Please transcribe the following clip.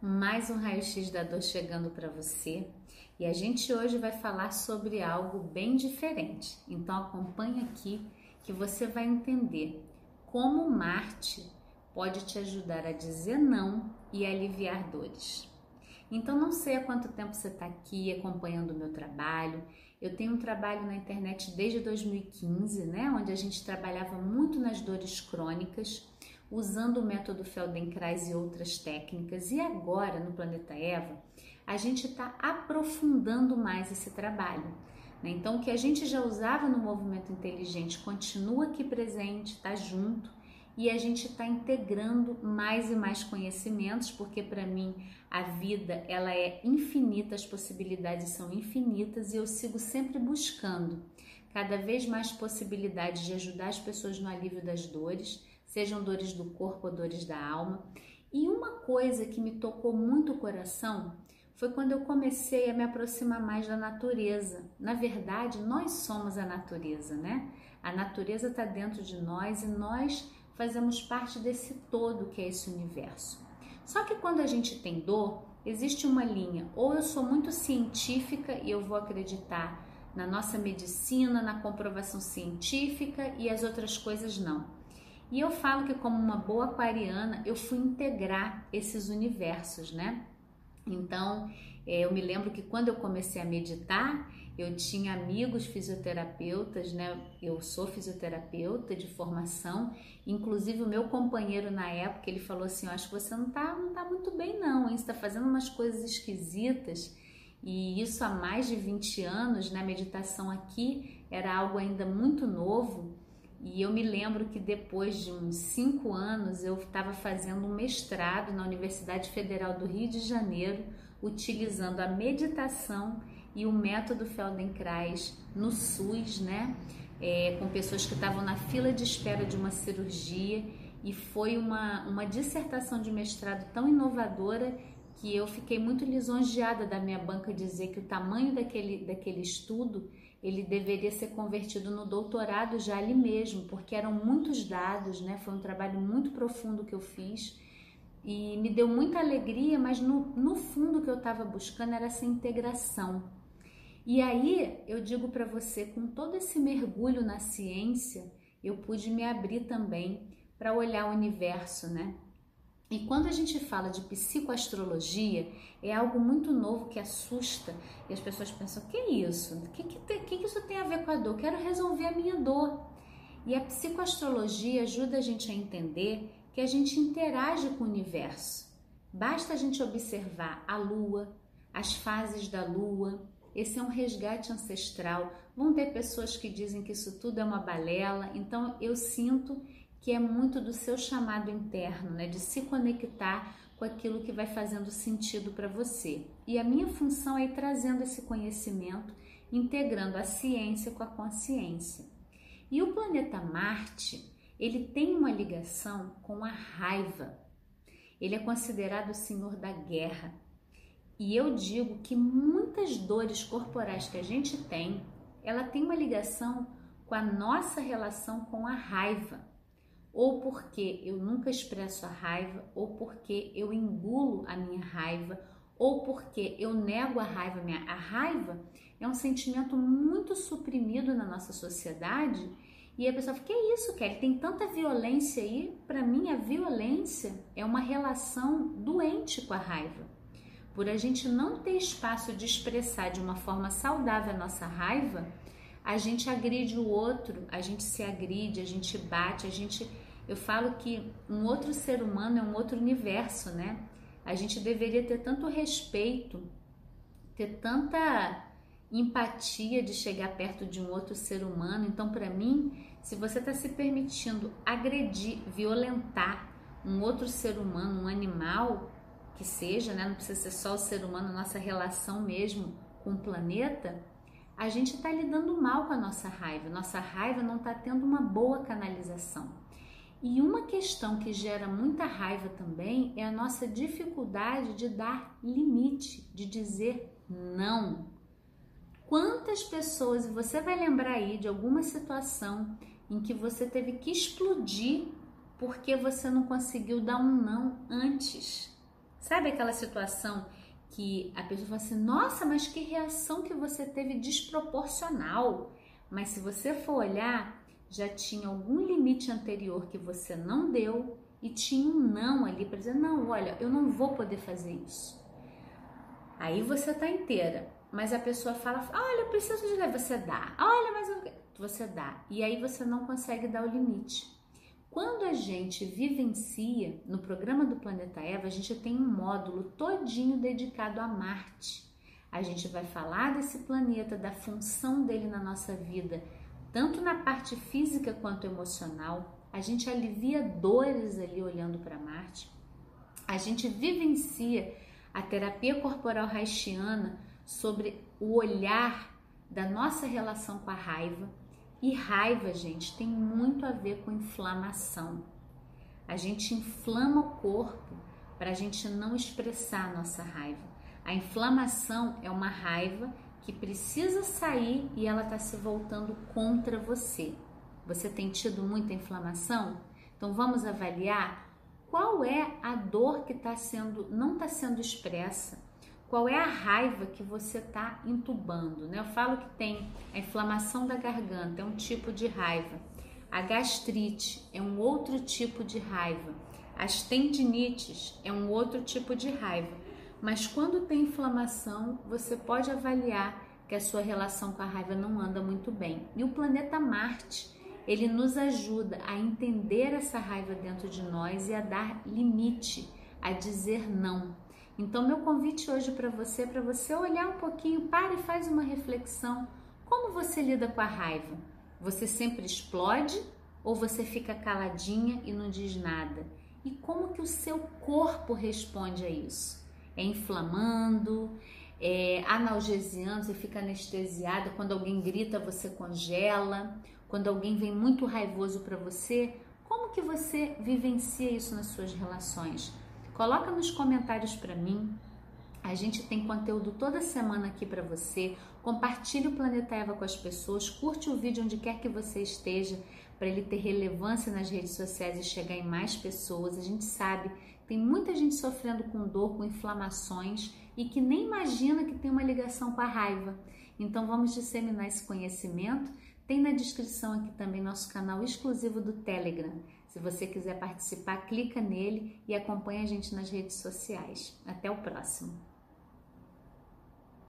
mais um raio-x da dor chegando para você. E a gente hoje vai falar sobre algo bem diferente. Então acompanhe aqui que você vai entender como Marte pode te ajudar a dizer não e aliviar dores. Então não sei há quanto tempo você está aqui acompanhando o meu trabalho. Eu tenho um trabalho na internet desde 2015, né, onde a gente trabalhava muito nas dores crônicas usando o método Feldenkrais e outras técnicas. E agora, no Planeta Eva, a gente está aprofundando mais esse trabalho. Né? Então, o que a gente já usava no movimento inteligente continua aqui presente, está junto, e a gente está integrando mais e mais conhecimentos, porque para mim a vida ela é infinita, as possibilidades são infinitas e eu sigo sempre buscando cada vez mais possibilidades de ajudar as pessoas no alívio das dores sejam dores do corpo ou dores da alma. E uma coisa que me tocou muito o coração foi quando eu comecei a me aproximar mais da natureza. Na verdade, nós somos a natureza, né? A natureza está dentro de nós e nós fazemos parte desse todo que é esse universo. Só que quando a gente tem dor, existe uma linha. Ou eu sou muito científica e eu vou acreditar na nossa medicina, na comprovação científica e as outras coisas não. E eu falo que, como uma boa aquariana, eu fui integrar esses universos, né? Então, é, eu me lembro que quando eu comecei a meditar, eu tinha amigos fisioterapeutas, né? Eu sou fisioterapeuta de formação, inclusive o meu companheiro na época, ele falou assim: "Eu acho que você não tá, não tá muito bem não, hein? Você tá fazendo umas coisas esquisitas". E isso há mais de 20 anos, né? Meditação aqui era algo ainda muito novo. E eu me lembro que depois de uns cinco anos eu estava fazendo um mestrado na Universidade Federal do Rio de Janeiro, utilizando a meditação e o método Feldenkrais no SUS, né? É, com pessoas que estavam na fila de espera de uma cirurgia. E foi uma, uma dissertação de mestrado tão inovadora que eu fiquei muito lisonjeada da minha banca dizer que o tamanho daquele, daquele estudo ele deveria ser convertido no doutorado já ali mesmo, porque eram muitos dados, né? Foi um trabalho muito profundo que eu fiz e me deu muita alegria, mas no, no fundo o que eu estava buscando era essa integração. E aí eu digo para você, com todo esse mergulho na ciência, eu pude me abrir também para olhar o universo, né? E quando a gente fala de psicoastrologia, é algo muito novo que assusta e as pessoas pensam: que é isso? O que, que, que, que isso tem a ver com a dor? quero resolver a minha dor. E a psicoastrologia ajuda a gente a entender que a gente interage com o universo. Basta a gente observar a lua, as fases da lua. Esse é um resgate ancestral. Vão ter pessoas que dizem que isso tudo é uma balela, então eu sinto que é muito do seu chamado interno, né, de se conectar com aquilo que vai fazendo sentido para você. E a minha função é ir trazendo esse conhecimento, integrando a ciência com a consciência. E o planeta Marte, ele tem uma ligação com a raiva. Ele é considerado o senhor da guerra. E eu digo que muitas dores corporais que a gente tem, ela tem uma ligação com a nossa relação com a raiva ou porque eu nunca expresso a raiva, ou porque eu engulo a minha raiva, ou porque eu nego a raiva. A raiva é um sentimento muito suprimido na nossa sociedade e a pessoa fala: Que é isso, Kelly? Tem tanta violência aí. Para mim, a violência é uma relação doente com a raiva. Por a gente não ter espaço de expressar de uma forma saudável a nossa raiva, a gente agride o outro, a gente se agride, a gente bate, a gente eu falo que um outro ser humano é um outro universo, né? A gente deveria ter tanto respeito, ter tanta empatia de chegar perto de um outro ser humano. Então, para mim, se você está se permitindo agredir, violentar um outro ser humano, um animal que seja, né? Não precisa ser só o ser humano, nossa relação mesmo com o planeta, a gente está lidando mal com a nossa raiva. Nossa raiva não está tendo uma boa canalização. E uma questão que gera muita raiva também é a nossa dificuldade de dar limite, de dizer não. Quantas pessoas, você vai lembrar aí de alguma situação em que você teve que explodir porque você não conseguiu dar um não antes? Sabe aquela situação que a pessoa fala assim: nossa, mas que reação que você teve desproporcional. Mas se você for olhar, já tinha algum limite anterior que você não deu e tinha um não ali para dizer: não, olha, eu não vou poder fazer isso. Aí você tá inteira, mas a pessoa fala: olha, eu preciso de você dá, olha, mas eu... você dá, e aí você não consegue dar o limite. Quando a gente vivencia no programa do Planeta Eva, a gente tem um módulo todinho dedicado a Marte. A gente vai falar desse planeta, da função dele na nossa vida, tanto na parte física quanto emocional. A gente alivia dores ali olhando para Marte. A gente vivencia a terapia corporal haitiana sobre o olhar da nossa relação com a raiva e raiva, gente, tem muito a ver com inflamação. A gente inflama o corpo para a gente não expressar a nossa raiva. A inflamação é uma raiva que precisa sair e ela está se voltando contra você. Você tem tido muita inflamação? Então vamos avaliar qual é a dor que está sendo, não está sendo expressa qual é a raiva que você está entubando. Né? Eu falo que tem a inflamação da garganta, é um tipo de raiva. A gastrite é um outro tipo de raiva. As tendinites é um outro tipo de raiva. Mas quando tem inflamação, você pode avaliar que a sua relação com a raiva não anda muito bem. E o planeta Marte, ele nos ajuda a entender essa raiva dentro de nós e a dar limite, a dizer não. Então, meu convite hoje para você é para você olhar um pouquinho, para e faz uma reflexão. Como você lida com a raiva? Você sempre explode ou você fica caladinha e não diz nada? E como que o seu corpo responde a isso? É inflamando, é analgesiando, você fica anestesiada, quando alguém grita você congela, quando alguém vem muito raivoso para você, como que você vivencia isso nas suas relações? Coloca nos comentários para mim. A gente tem conteúdo toda semana aqui para você. Compartilhe o Planeta Eva com as pessoas, curte o vídeo onde quer que você esteja, para ele ter relevância nas redes sociais e chegar em mais pessoas. A gente sabe tem muita gente sofrendo com dor, com inflamações e que nem imagina que tem uma ligação com a raiva. Então vamos disseminar esse conhecimento. Tem na descrição aqui também nosso canal exclusivo do Telegram. Se você quiser participar, clica nele e acompanha a gente nas redes sociais. Até o próximo!